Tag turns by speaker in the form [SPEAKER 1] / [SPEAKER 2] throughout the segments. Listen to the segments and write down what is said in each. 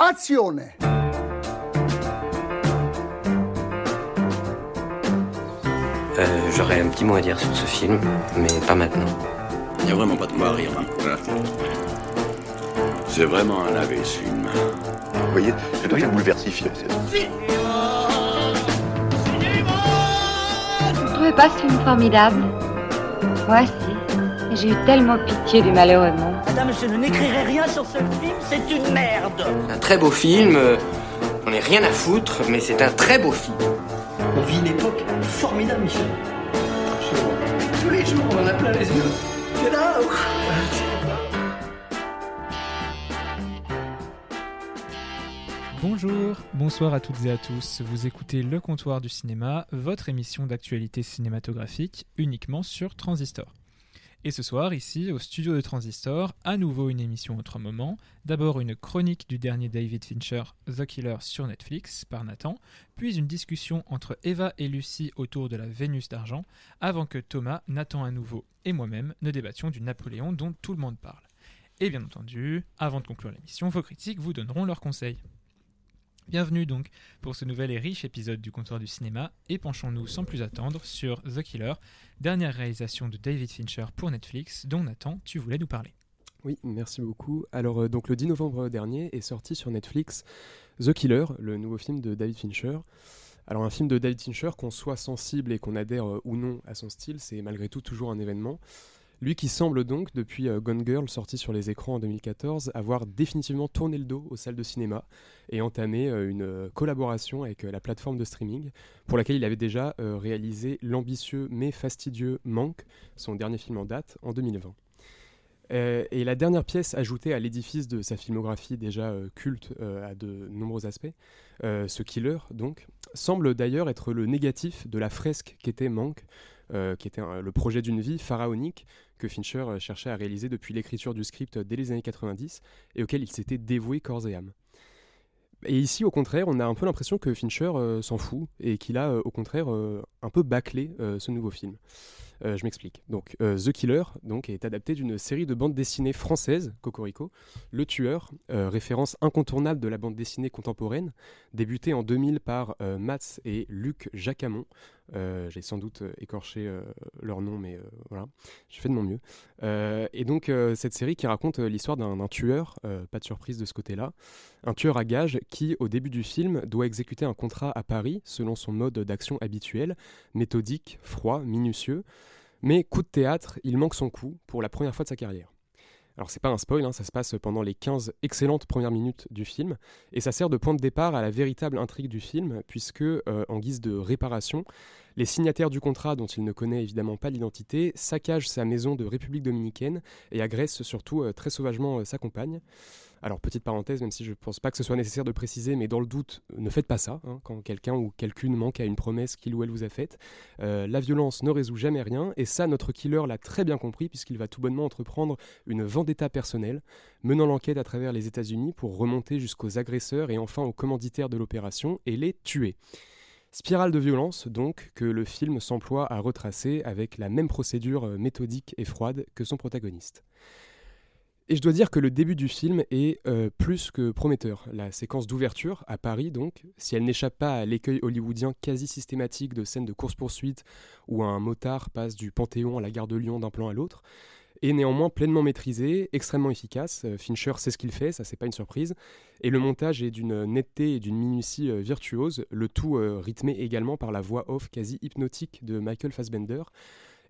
[SPEAKER 1] Azione
[SPEAKER 2] Euh, J'aurais un petit mot à dire sur ce film, mais pas maintenant.
[SPEAKER 3] Il n'y a vraiment pas de quoi à rire. hein. C'est vraiment un lavé ce film.
[SPEAKER 4] Vous voyez, c'est toi qui le bouleversifié.
[SPEAKER 5] Vous ne trouvez pas ce film formidable? Moi, si. J'ai eu tellement pitié du malheureux monde.
[SPEAKER 6] Madame, je n'écrirai rien sur ce film, c'est une merde.
[SPEAKER 2] Un très beau film, euh, on n'est rien à foutre, mais c'est un très beau film.
[SPEAKER 7] On vit une époque formidable, Michel. Absolument. Tous les jours, on en a plein les yeux. C'est là.
[SPEAKER 8] Bonjour, bonsoir à toutes et à tous. Vous écoutez Le Comptoir du Cinéma, votre émission d'actualité cinématographique uniquement sur Transistor. Et ce soir, ici, au studio de Transistor, à nouveau une émission en trois moments. D'abord une chronique du dernier David Fincher, The Killer, sur Netflix, par Nathan, puis une discussion entre Eva et Lucie autour de la Vénus d'argent, avant que Thomas, Nathan à nouveau et moi-même ne débattions du Napoléon dont tout le monde parle. Et bien entendu, avant de conclure l'émission, vos critiques vous donneront leurs conseils. Bienvenue donc pour ce nouvel et riche épisode du comptoir du cinéma et penchons-nous sans plus attendre sur The Killer, dernière réalisation de David Fincher pour Netflix dont Nathan tu voulais nous parler.
[SPEAKER 9] Oui, merci beaucoup. Alors, euh, donc le 10 novembre dernier est sorti sur Netflix The Killer, le nouveau film de David Fincher. Alors, un film de David Fincher, qu'on soit sensible et qu'on adhère euh, ou non à son style, c'est malgré tout toujours un événement. Lui qui semble donc, depuis euh, Gone Girl, sorti sur les écrans en 2014, avoir définitivement tourné le dos aux salles de cinéma et entamé euh, une euh, collaboration avec la plateforme de streaming, pour laquelle il avait déjà réalisé l'ambitieux mais fastidieux Manque, son dernier film en date, en 2020. Euh, et la dernière pièce ajoutée à l'édifice de sa filmographie déjà culte à de nombreux aspects, ce killer donc, semble d'ailleurs être le négatif de la fresque qu'était Manque, euh, qui était le projet d'une vie pharaonique que Fincher euh, cherchait à réaliser depuis l'écriture du script dès les années 90 et auquel il s'était dévoué corps et âme. Et ici, au contraire, on a un peu l'impression que Fincher euh, s'en fout et qu'il a, euh, au contraire, euh, un peu bâclé euh, ce nouveau film. Euh, je m'explique. Donc, euh, The Killer donc, est adapté d'une série de bandes dessinées françaises, Cocorico, Le Tueur, euh, référence incontournable de la bande dessinée contemporaine, débutée en 2000 par Mats et Luc Jacamon. J'ai sans doute écorché leur nom, mais voilà, j'ai fait de mon mieux. Et donc, cette série qui raconte l'histoire d'un tueur, pas de surprise de ce côté-là, un tueur à gages qui, au début du film, doit exécuter un contrat à Paris selon son mode d'action habituel, méthodique, froid, minutieux. Mais coup de théâtre, il manque son coup pour la première fois de sa carrière. Alors c'est pas un spoil, hein, ça se passe pendant les 15 excellentes premières minutes du film, et ça sert de point de départ à la véritable intrigue du film, puisque, euh, en guise de réparation, les signataires du contrat, dont il ne connaît évidemment pas l'identité, saccagent sa maison de République dominicaine et agressent surtout euh, très sauvagement euh, sa compagne. Alors, petite parenthèse, même si je ne pense pas que ce soit nécessaire de préciser, mais dans le doute, ne faites pas ça. hein, quand quelqu'un ou quelqu'une manque à une promesse qu'il ou elle vous a faite, Euh, la violence ne résout jamais rien, et ça, notre killer l'a très bien compris, puisqu'il va tout bonnement entreprendre une vendetta personnelle, menant l'enquête à travers les États-Unis pour remonter jusqu'aux agresseurs et enfin aux commanditaires de l'opération et les tuer. Spirale de violence, donc, que le film s'emploie à retracer avec la même procédure euh, méthodique et froide que son protagoniste. Et je dois dire que le début du film est euh, plus que prometteur. La séquence d'ouverture, à Paris donc, si elle n'échappe pas à l'écueil hollywoodien quasi systématique de scènes de course-poursuite où un motard passe du Panthéon à la gare de Lyon d'un plan à l'autre, est néanmoins pleinement maîtrisée, extrêmement efficace. Euh, Fincher sait ce qu'il fait, ça c'est pas une surprise. Et le montage est d'une netteté et d'une minutie euh, virtuose, le tout euh, rythmé également par la voix off quasi hypnotique de Michael Fassbender,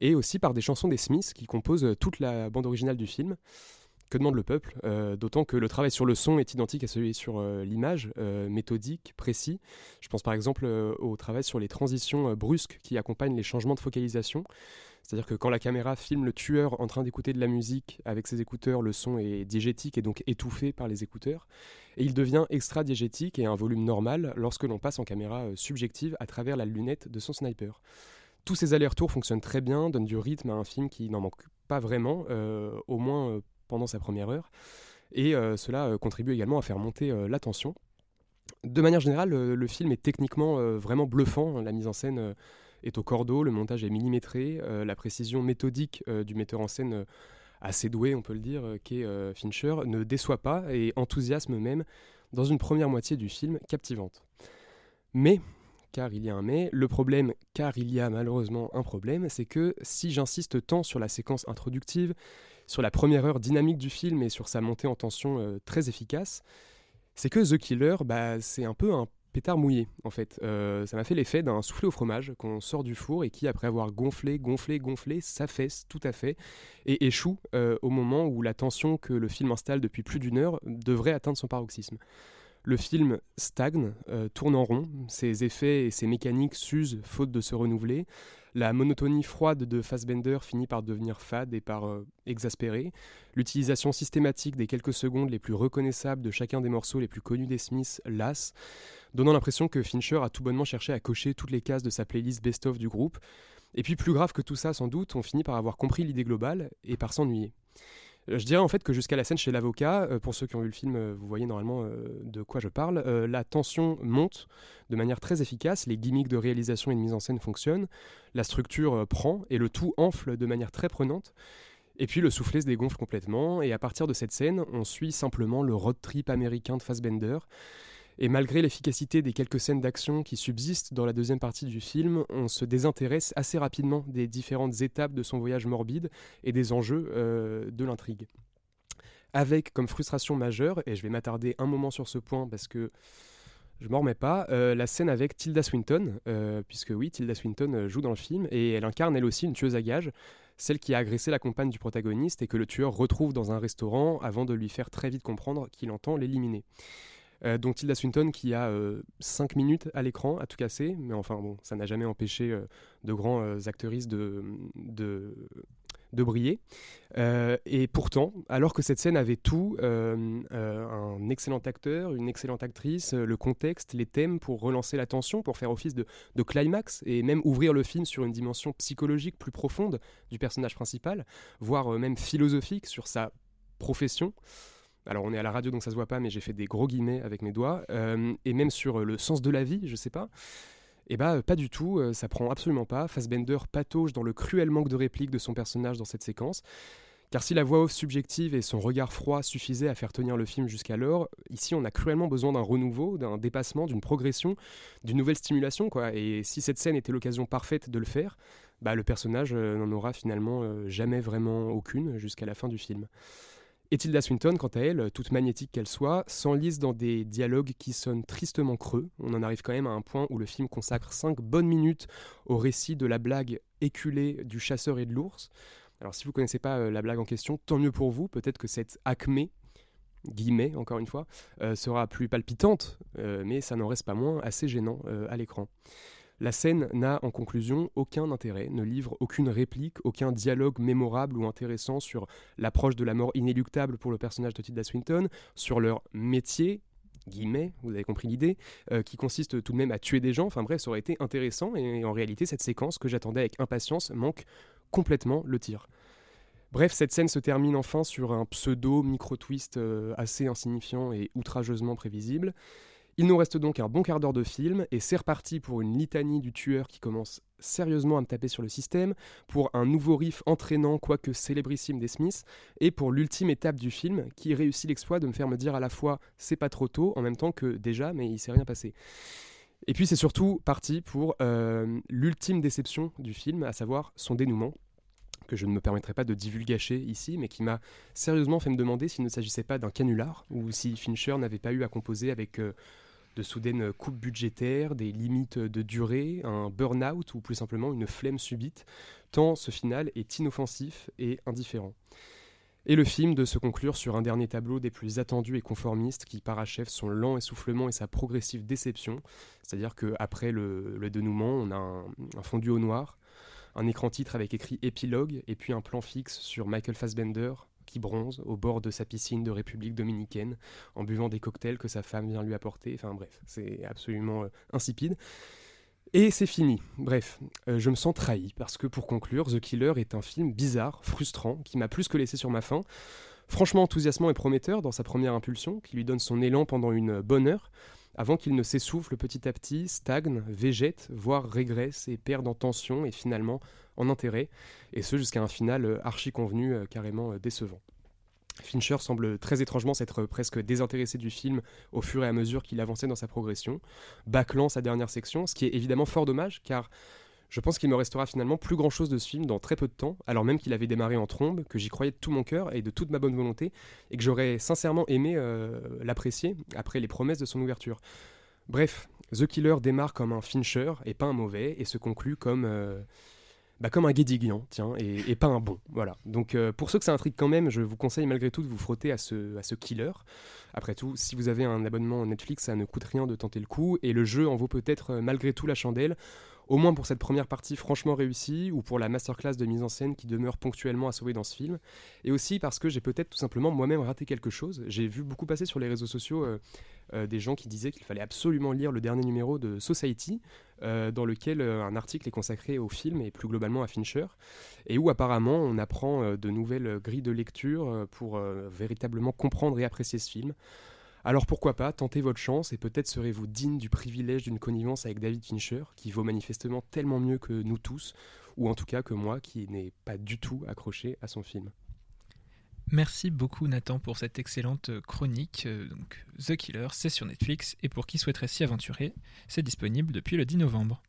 [SPEAKER 9] et aussi par des chansons des Smiths qui composent toute la bande originale du film. Que demande le peuple Euh, D'autant que le travail sur le son est identique à celui sur euh, l'image, euh, méthodique, précis. Je pense par exemple au travail sur les transitions brusques qui accompagnent les changements de focalisation. C'est-à-dire que quand la caméra filme le tueur en train d'écouter de la musique avec ses écouteurs, le son est diégétique et donc étouffé par les écouteurs. Et il devient extra-diégétique et à un volume normal lorsque l'on passe en caméra subjective à travers la lunette de son sniper. Tous ces allers-retours fonctionnent très bien, donnent du rythme à un film qui n'en manque pas vraiment, au moins pendant sa première heure. Et euh, cela euh, contribue également à faire monter euh, la tension. De manière générale, le film est techniquement vraiment bluffant. La mise en scène est au cordeau, le montage est millimétré, la précision méthodique du metteur en scène assez doué, on peut le dire, qu'est Fincher, ne déçoit pas et enthousiasme même dans une première moitié du film captivante. Mais, car il y a un mais, le problème, car il y a malheureusement un problème, c'est que si j'insiste tant sur la séquence introductive, sur la première heure dynamique du film et sur sa montée en tension euh, très efficace, c'est que The Killer, bah, c'est un peu un pétard mouillé en fait. Euh, ça m'a fait l'effet d'un soufflé au fromage qu'on sort du four et qui, après avoir gonflé, gonflé, gonflé, s'affaisse tout à fait et échoue euh, au moment où la tension que le film installe depuis plus d'une heure devrait atteindre son paroxysme. Le film stagne, tourne en rond, ses effets et ses mécaniques s'usent faute de se renouveler. La monotonie froide de Fassbender finit par devenir fade et par euh, exaspérer. L'utilisation systématique des quelques secondes les plus reconnaissables de chacun des morceaux les plus connus des Smiths lasse, donnant l'impression que Fincher a tout bonnement cherché à cocher toutes les cases de sa playlist best-of du groupe. Et puis plus grave que tout ça sans doute, on finit par avoir compris l'idée globale et par s'ennuyer. Je dirais en fait que jusqu'à la scène chez l'avocat, euh, pour ceux qui ont vu le film, euh, vous voyez normalement euh, de quoi je parle, la tension monte de manière très efficace, les gimmicks de réalisation et de mise en scène fonctionnent, la structure prend et le tout enfle de manière très prenante. Et puis le soufflet se dégonfle complètement, et à partir de cette scène, on suit simplement le road trip américain de Fassbender, et malgré l'efficacité des quelques scènes d'action qui subsistent dans la deuxième partie du film, on se désintéresse assez rapidement des différentes étapes de son voyage morbide et des enjeux euh, de l'intrigue. Avec comme frustration majeure, et je vais m'attarder un moment sur ce point parce que je m'en remets pas, euh, la scène avec Tilda Swinton, euh, puisque oui, Tilda Swinton joue dans le film, et elle incarne elle aussi une tueuse à gages, celle qui a agressé la compagne du protagoniste et que le tueur retrouve dans un restaurant avant de lui faire très vite comprendre qu'il entend l'éliminer. Euh, dont Tilda Swinton qui a 5 euh, minutes à l'écran à tout casser, mais enfin bon, ça n'a jamais empêché euh, de grands actrices de, de, briller. et pourtant, alors que cette scène avait tout, un excellent acteur, une excellente actrice, le contexte, les thèmes pour relancer la tension, pour faire office de, climax et même ouvrir le film sur une dimension psychologique plus profonde du personnage principal, voire même philosophique sur sa profession. Alors on est à la radio donc ça se voit pas, mais j'ai fait des gros guillemets avec mes doigts. Euh, et même sur le sens de la vie, je sais pas. Et eh bah pas du tout, euh, ça prend absolument pas. Fassbender patauge dans le cruel manque de réplique de son personnage dans cette séquence. Car si la voix off subjective et son regard froid suffisaient à faire tenir le film jusqu'alors, ici on a cruellement besoin d'un renouveau, d'un dépassement, d'une progression, d'une nouvelle stimulation quoi. Et si cette scène était l'occasion parfaite de le faire, bah le personnage euh, n'en aura finalement jamais vraiment aucune jusqu'à la fin du film. Et Tilda Swinton, quant à elle, toute magnétique qu'elle soit, s'enlise dans des dialogues qui sonnent tristement creux. On en arrive quand même à un point où le film consacre 5 bonnes minutes au récit de la blague éculée du chasseur et de l'ours. Alors si vous ne connaissez pas euh, la blague en question, tant mieux pour vous, peut-être que cette acmé, guillemets encore une fois, euh, sera plus palpitante, euh, mais ça n'en reste pas moins assez gênant à l'écran. La scène n'a en conclusion aucun intérêt, ne livre aucune réplique, aucun dialogue mémorable ou intéressant sur l'approche de la mort inéluctable pour le personnage de Tilda Swinton, sur leur métier, guillemets, vous avez compris l'idée, euh, qui consiste tout de même à tuer des gens. Enfin bref, ça aurait été intéressant et en réalité, cette séquence que j'attendais avec impatience manque complètement le tir. Bref, cette scène se termine enfin sur un pseudo micro-twist euh, assez insignifiant et outrageusement prévisible. Il nous reste donc un bon quart d'heure de film et c'est reparti pour une litanie du tueur qui commence sérieusement à me taper sur le système, pour un nouveau riff entraînant quoique célébrissime des Smiths, et pour l'ultime étape du film qui réussit l'exploit de me faire me dire à la fois c'est pas trop tôt en même temps que déjà mais il s'est rien passé. Et puis c'est surtout parti pour euh, l'ultime déception du film, à savoir son dénouement que je ne me permettrai pas de divulgacher ici, mais qui m'a sérieusement fait me demander s'il ne s'agissait pas d'un canular, ou si Fincher n'avait pas eu à composer avec euh, de soudaines coupes budgétaires, des limites de durée, un burn-out ou plus simplement une flemme subite, tant ce final est inoffensif et indifférent. Et le film de se conclure sur un dernier tableau des plus attendus et conformistes qui parachève son lent essoufflement et sa progressive déception, c'est-à-dire qu'après le, dénouement, on a un, un fondu au noir, un écran titre avec écrit épilogue et puis un plan fixe sur Michael Fassbender qui bronze au bord de sa piscine de République dominicaine en buvant des cocktails que sa femme vient lui apporter. Enfin bref, c'est absolument euh, insipide. Et c'est fini. Bref, euh, je me sens trahi parce que pour conclure, The Killer est un film bizarre, frustrant, qui m'a plus que laissé sur ma faim. Franchement enthousiasmant et prometteur dans sa première impulsion, qui lui donne son élan pendant une bonne heure, avant qu'il ne s'essouffle petit à petit, stagne, végète, voire régresse et perde en tension et finalement en intérêt, et ce jusqu'à un final euh, archi convenu, euh, carrément euh, décevant. Fincher semble très étrangement s'être presque désintéressé du film au fur et à mesure qu'il avançait dans sa progression, bâclant sa dernière section, ce qui est évidemment fort dommage car je pense qu'il me restera finalement plus grand chose de ce film dans très peu de temps, alors même qu'il avait démarré en trombe, que j'y croyais de tout mon cœur et de toute ma bonne volonté, et que j'aurais sincèrement aimé l'apprécier après les promesses de son ouverture. Bref, The Killer démarre comme un Fincher et pas un mauvais, et se conclut comme. Bah, comme un Guédiguian, tiens, et, pas un bon. Voilà. Donc, euh, pour ceux que ça intrigue quand même, je vous conseille malgré tout de vous frotter à ce, à ce killer. Après tout, si vous avez un abonnement Netflix, ça ne coûte rien de tenter le coup, et le jeu en vaut peut-être euh, malgré tout la chandelle, au moins pour cette première partie franchement réussie, ou pour la masterclass de mise en scène qui demeure ponctuellement à sauver dans ce film, et aussi parce que j'ai peut-être tout simplement moi-même raté quelque chose. J'ai vu beaucoup passer sur les réseaux sociaux euh, euh, des gens qui disaient qu'il fallait absolument lire le dernier numéro de Society, euh, dans lequel un article est consacré au film et plus globalement à Fincher, et où apparemment on apprend de nouvelles grilles de lecture pour véritablement comprendre et apprécier ce film. Alors pourquoi pas, tentez votre chance et peut-être serez-vous digne du privilège d'une connivence avec David Fincher, qui vaut manifestement tellement mieux que nous tous, ou en tout cas que moi qui n'ai pas du tout accroché à son film.
[SPEAKER 8] Merci beaucoup Nathan pour cette excellente chronique. Euh, Donc, The Killer, c'est sur Netflix et pour qui souhaiterait s'y aventurer, c'est disponible depuis le 10 novembre.